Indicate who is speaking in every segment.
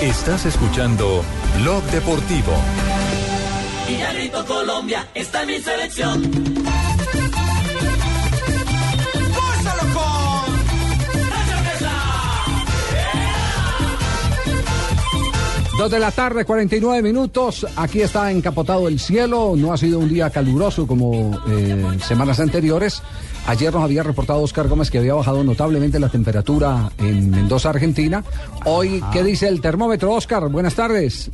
Speaker 1: Estás escuchando Blog Deportivo.
Speaker 2: Villarrito Colombia está mi selección.
Speaker 3: Dos de la tarde, 49 minutos. Aquí está encapotado el cielo. No ha sido un día caluroso como eh, semanas anteriores. Ayer nos había reportado Oscar Gómez que había bajado notablemente la temperatura en Mendoza, Argentina. Hoy, ¿qué dice el termómetro, Oscar? Buenas tardes.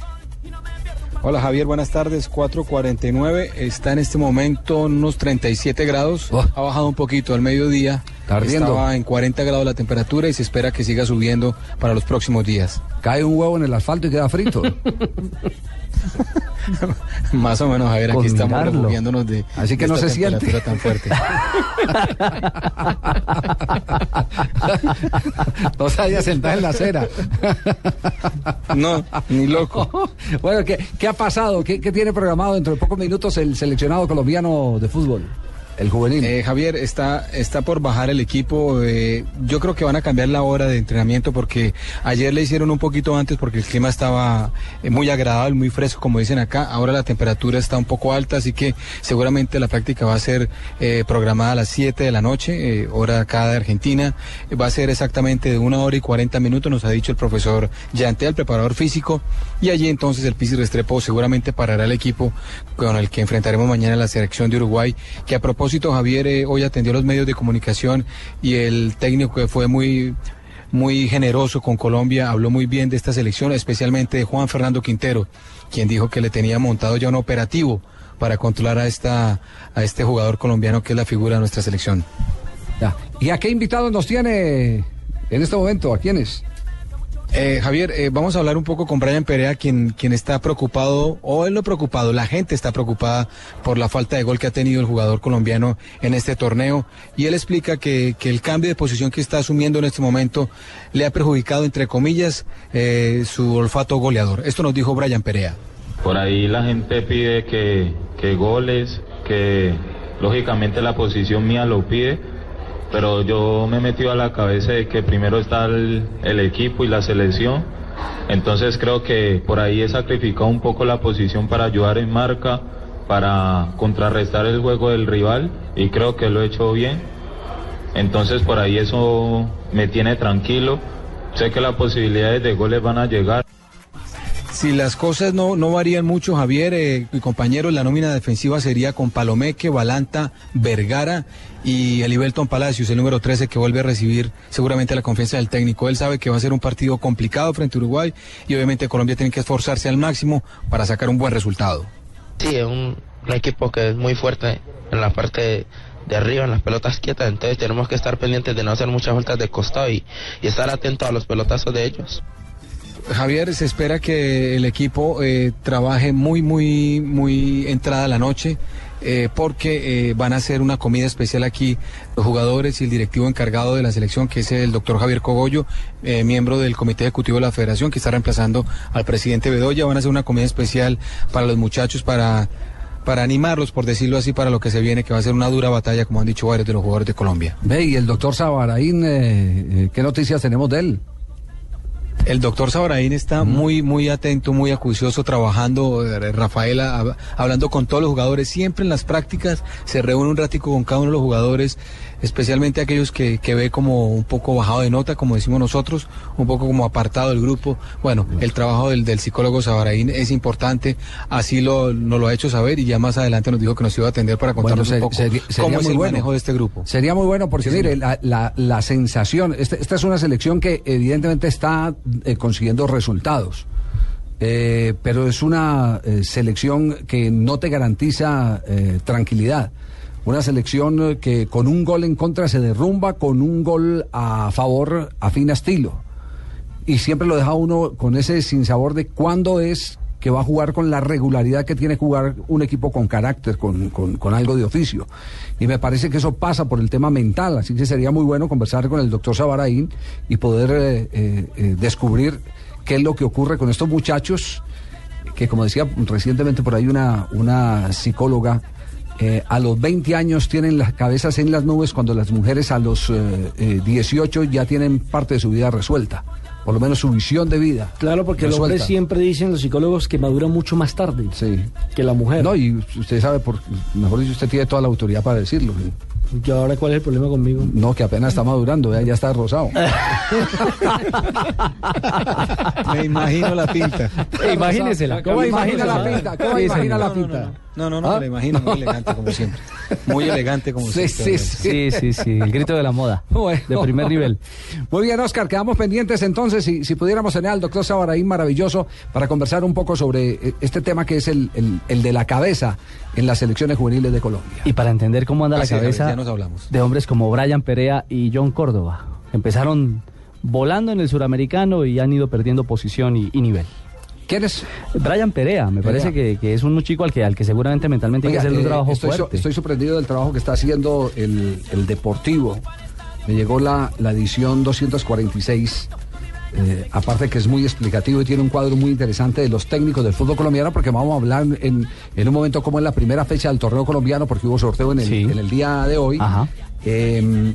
Speaker 4: Hola Javier, buenas tardes. 4.49, está en este momento unos 37 grados.
Speaker 3: Oh.
Speaker 4: Ha bajado un poquito al mediodía.
Speaker 3: Está.
Speaker 4: Estaba en 40 grados la temperatura y se espera que siga subiendo para los próximos días.
Speaker 3: Cae un huevo en el asfalto y queda frito.
Speaker 4: Más o menos, Javier,
Speaker 3: Con
Speaker 4: aquí estamos refugiándonos de,
Speaker 3: Así que
Speaker 4: de
Speaker 3: no
Speaker 4: esta
Speaker 3: se siente.
Speaker 4: tan fuerte.
Speaker 3: no se haya sentado en la acera.
Speaker 4: No, ni loco.
Speaker 3: bueno, ¿qué, qué ha pasado? ¿Qué, qué tiene programado dentro de pocos minutos el seleccionado colombiano de fútbol? El juvenil.
Speaker 4: Eh, Javier, está, está por bajar el equipo. eh, yo creo que van a cambiar la hora de entrenamiento porque ayer le hicieron un poquito antes porque el clima estaba eh, muy agradable, muy fresco, como dicen acá. Ahora la temperatura está un poco alta, así que seguramente la práctica va a ser programada a las 7 de la noche, hora acá de Argentina. Va a ser exactamente de una hora y 40 minutos, nos ha dicho el profesor Yantea, el preparador físico. Y allí entonces el Pisi Restrepo seguramente parará el equipo con el que enfrentaremos mañana la selección de Uruguay, que a propósito Javier eh, hoy atendió los medios de comunicación y el técnico que fue muy muy generoso con Colombia, habló muy bien de esta selección, especialmente de Juan Fernando Quintero, quien dijo que le tenía montado ya un operativo para controlar a esta a este jugador colombiano que es la figura de nuestra selección.
Speaker 3: Ya. ¿Y a qué invitados nos tiene en este momento? ¿A quiénes?
Speaker 4: Eh, Javier, eh, vamos a hablar un poco con Brian Perea, quien, quien está preocupado, o él no preocupado, la gente está preocupada por la falta de gol que ha tenido el jugador colombiano en este torneo. Y él explica que, que el cambio de posición que está asumiendo en este momento le ha perjudicado, entre comillas, eh, su olfato goleador. Esto nos dijo Brian Perea.
Speaker 5: Por ahí la gente pide que, que goles, que lógicamente la posición mía lo pide, pero yo me he metido a la cabeza de que primero está el, el equipo y la selección, entonces creo que por ahí he sacrificado un poco la posición para ayudar en marca, para contrarrestar el juego del rival y creo que lo he hecho bien, entonces por ahí eso me tiene tranquilo, sé que las posibilidades de goles van a llegar.
Speaker 4: Si las cosas no, no varían mucho, Javier, eh, mi compañero, la nómina defensiva sería con Palomeque, Balanta, Vergara y Elibelton Palacios, el número 13, que vuelve a recibir seguramente la confianza del técnico. Él sabe que va a ser un partido complicado frente a Uruguay y obviamente Colombia tiene que esforzarse al máximo para sacar un buen resultado.
Speaker 6: Sí, es un, un equipo que es muy fuerte en la parte de arriba, en las pelotas quietas, entonces tenemos que estar pendientes de no hacer muchas vueltas de costado y, y estar atentos a los pelotazos de ellos.
Speaker 4: Javier, se espera que el equipo eh, trabaje muy, muy, muy entrada la noche. eh, porque eh, van a hacer una comida especial aquí los jugadores y el directivo encargado de la selección, que es el doctor Javier Cogollo, miembro del comité ejecutivo de la federación, que está reemplazando al presidente Bedoya. Van a hacer una comida especial para los muchachos, para, para animarlos, por decirlo así, para lo que se viene, que va a ser una dura batalla, como han dicho varios de los jugadores de Colombia.
Speaker 3: Ve, y el doctor Sabaraín, ¿qué noticias tenemos de él?
Speaker 4: El doctor Sabraín está muy, muy atento, muy acucioso, trabajando, eh, Rafaela, hab- hablando con todos los jugadores. Siempre en las prácticas se reúne un ratico con cada uno de los jugadores, especialmente aquellos que, que ve como un poco bajado de nota, como decimos nosotros, un poco como apartado del grupo. Bueno, el trabajo del, del psicólogo Sabraín es importante, así lo, nos lo ha hecho saber y ya más adelante nos dijo que nos iba a atender para contarnos
Speaker 3: Bueno,
Speaker 4: un poco cómo es el
Speaker 3: bueno.
Speaker 4: manejo de este grupo.
Speaker 3: Sería muy bueno porque, mire, la, la- la sensación, este- esta es una selección que evidentemente está eh, consiguiendo resultados, Eh, pero es una eh, selección que no te garantiza eh, tranquilidad. Una selección eh, que con un gol en contra se derrumba, con un gol a favor afina estilo. Y siempre lo deja uno con ese sinsabor de cuándo es que va a jugar con la regularidad que tiene jugar un equipo con carácter, con, con- con algo de oficio. Y me parece que eso pasa por el tema mental, así que sería muy bueno conversar con el doctor Sabaraín y poder eh, eh, eh, descubrir qué es lo que ocurre con estos muchachos, que como decía recientemente por ahí una, una psicóloga, eh, a los 20 años tienen las cabezas en las nubes cuando las mujeres a los eh, eh, 18 ya tienen parte de su vida resuelta. por lo menos su visión de vida.
Speaker 7: Claro, porque el hombre
Speaker 3: resuelta.
Speaker 7: siempre dicen los psicólogos que madura mucho más tarde
Speaker 3: Sí.
Speaker 7: que la mujer.
Speaker 3: No, y usted sabe, por, mejor dicho, usted tiene toda la autoridad para decirlo.
Speaker 7: ¿Y ahora cuál es el problema conmigo?
Speaker 3: No, que apenas está madurando, ya está rosado.
Speaker 4: Me imagino la pinta.
Speaker 7: Imagínesela.
Speaker 3: ¿Cómo imagina la pinta? ¿Cómo
Speaker 7: Sí,
Speaker 3: imagina
Speaker 7: señor.
Speaker 3: la pinta?
Speaker 4: No, no, no,
Speaker 3: ¿Ah?
Speaker 4: me la imagino muy elegante como siempre. Muy elegante como
Speaker 3: Sí,
Speaker 4: siempre.
Speaker 3: sí, sí.
Speaker 8: Sí, sí, sí, el grito de la moda.
Speaker 3: Bueno.
Speaker 8: De primer nivel.
Speaker 3: Muy bien, Oscar, quedamos pendientes entonces, si, si pudiéramos tener al doctor Sabaraín maravilloso para conversar un poco sobre eh, este tema que es el, el- el de la cabeza en las selecciones juveniles de Colombia.
Speaker 8: Y para entender cómo anda la cabeza
Speaker 4: ya nos hablamos.
Speaker 8: de hombres como Brian Perea y John Córdoba. Empezaron volando en el suramericano y han ido perdiendo posición y, y nivel.
Speaker 3: ¿Quién es?
Speaker 8: Brian Perea, me
Speaker 3: Perea.
Speaker 8: parece que, que es un chico al que, al que seguramente mentalmente hay que
Speaker 3: Oiga,
Speaker 8: hacerle un
Speaker 3: eh,
Speaker 8: trabajo
Speaker 3: estoy, so-
Speaker 8: fuerte.
Speaker 3: estoy sorprendido del trabajo que está haciendo el, el Deportivo. Me llegó la, la edición 246. eh, aparte que es muy explicativo y tiene un cuadro muy interesante de los técnicos del fútbol colombiano, porque vamos a hablar en, en un momento como en la primera fecha del torneo colombiano, porque hubo sorteo en el,
Speaker 8: Sí.
Speaker 3: en el día de hoy.
Speaker 8: Ajá.
Speaker 3: Eh,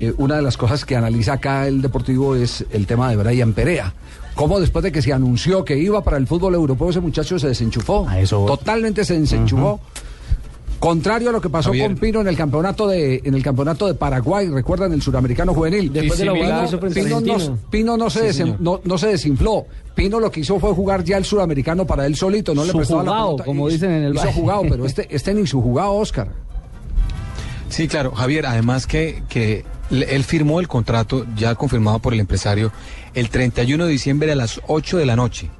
Speaker 3: eh, una de las cosas que analiza acá el Deportivo es el tema de Brian Perea. Cómo después de que se anunció que iba para el fútbol europeo, ese muchacho se desenchufó.
Speaker 8: A eso.
Speaker 3: Totalmente se desenchufó. Contrario a lo que pasó
Speaker 4: Javier.
Speaker 3: con Pino en el campeonato de en el campeonato de Paraguay, recuerdan el suramericano juvenil.
Speaker 7: Después de la
Speaker 3: Pino, Pino no,
Speaker 7: Argentina.
Speaker 3: Pino no se
Speaker 4: Sí,
Speaker 3: desen-
Speaker 4: señor.
Speaker 3: no, no se desinfló. Pino lo que hizo fue jugar ya el suramericano para él solito, no le prestaba la
Speaker 8: jugado,
Speaker 3: pelota.
Speaker 8: como dicen en el
Speaker 3: hizo jugado, pero este este ni su jugado, Oscar.
Speaker 4: Sí, claro, Javier, además que, que él firmó el contrato ya confirmado por el empresario el 31 de diciembre a las 8 de la noche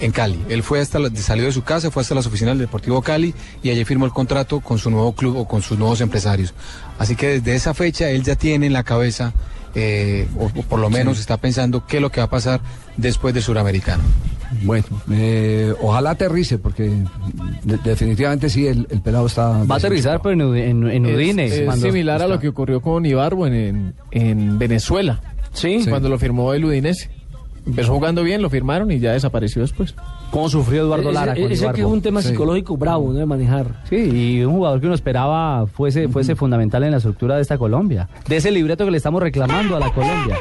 Speaker 4: en Cali. Él fue hasta la- salió de su casa, fue hasta las oficinas del Deportivo Cali y allí firmó el contrato con su nuevo club o con sus nuevos empresarios. Así que desde esa fecha él ya tiene en la cabeza, eh, o, o por lo menos está pensando qué es lo que va a pasar después del suramericano.
Speaker 3: Bueno, eh, ojalá aterrice, porque de- definitivamente sí, el, el pelado está...
Speaker 8: Va a aterrizar, pero en, en, en Udine.
Speaker 9: Es, similar a lo que ocurrió con Ibarbo en, en, en Venezuela,
Speaker 7: Sí.
Speaker 9: cuando lo firmó el Udinese. Empezó jugando bien, lo firmaron y ya desapareció después.
Speaker 8: ¿Cómo sufrió Eduardo
Speaker 7: Ese-
Speaker 8: Lara con
Speaker 7: ese que es un tema
Speaker 3: Sí.
Speaker 7: psicológico bravo, ¿no? De manejar.
Speaker 8: Sí, y un jugador que uno esperaba fuese, fuese fundamental en la estructura de esta Colombia. De ese libreto que le estamos reclamando a la Colombia.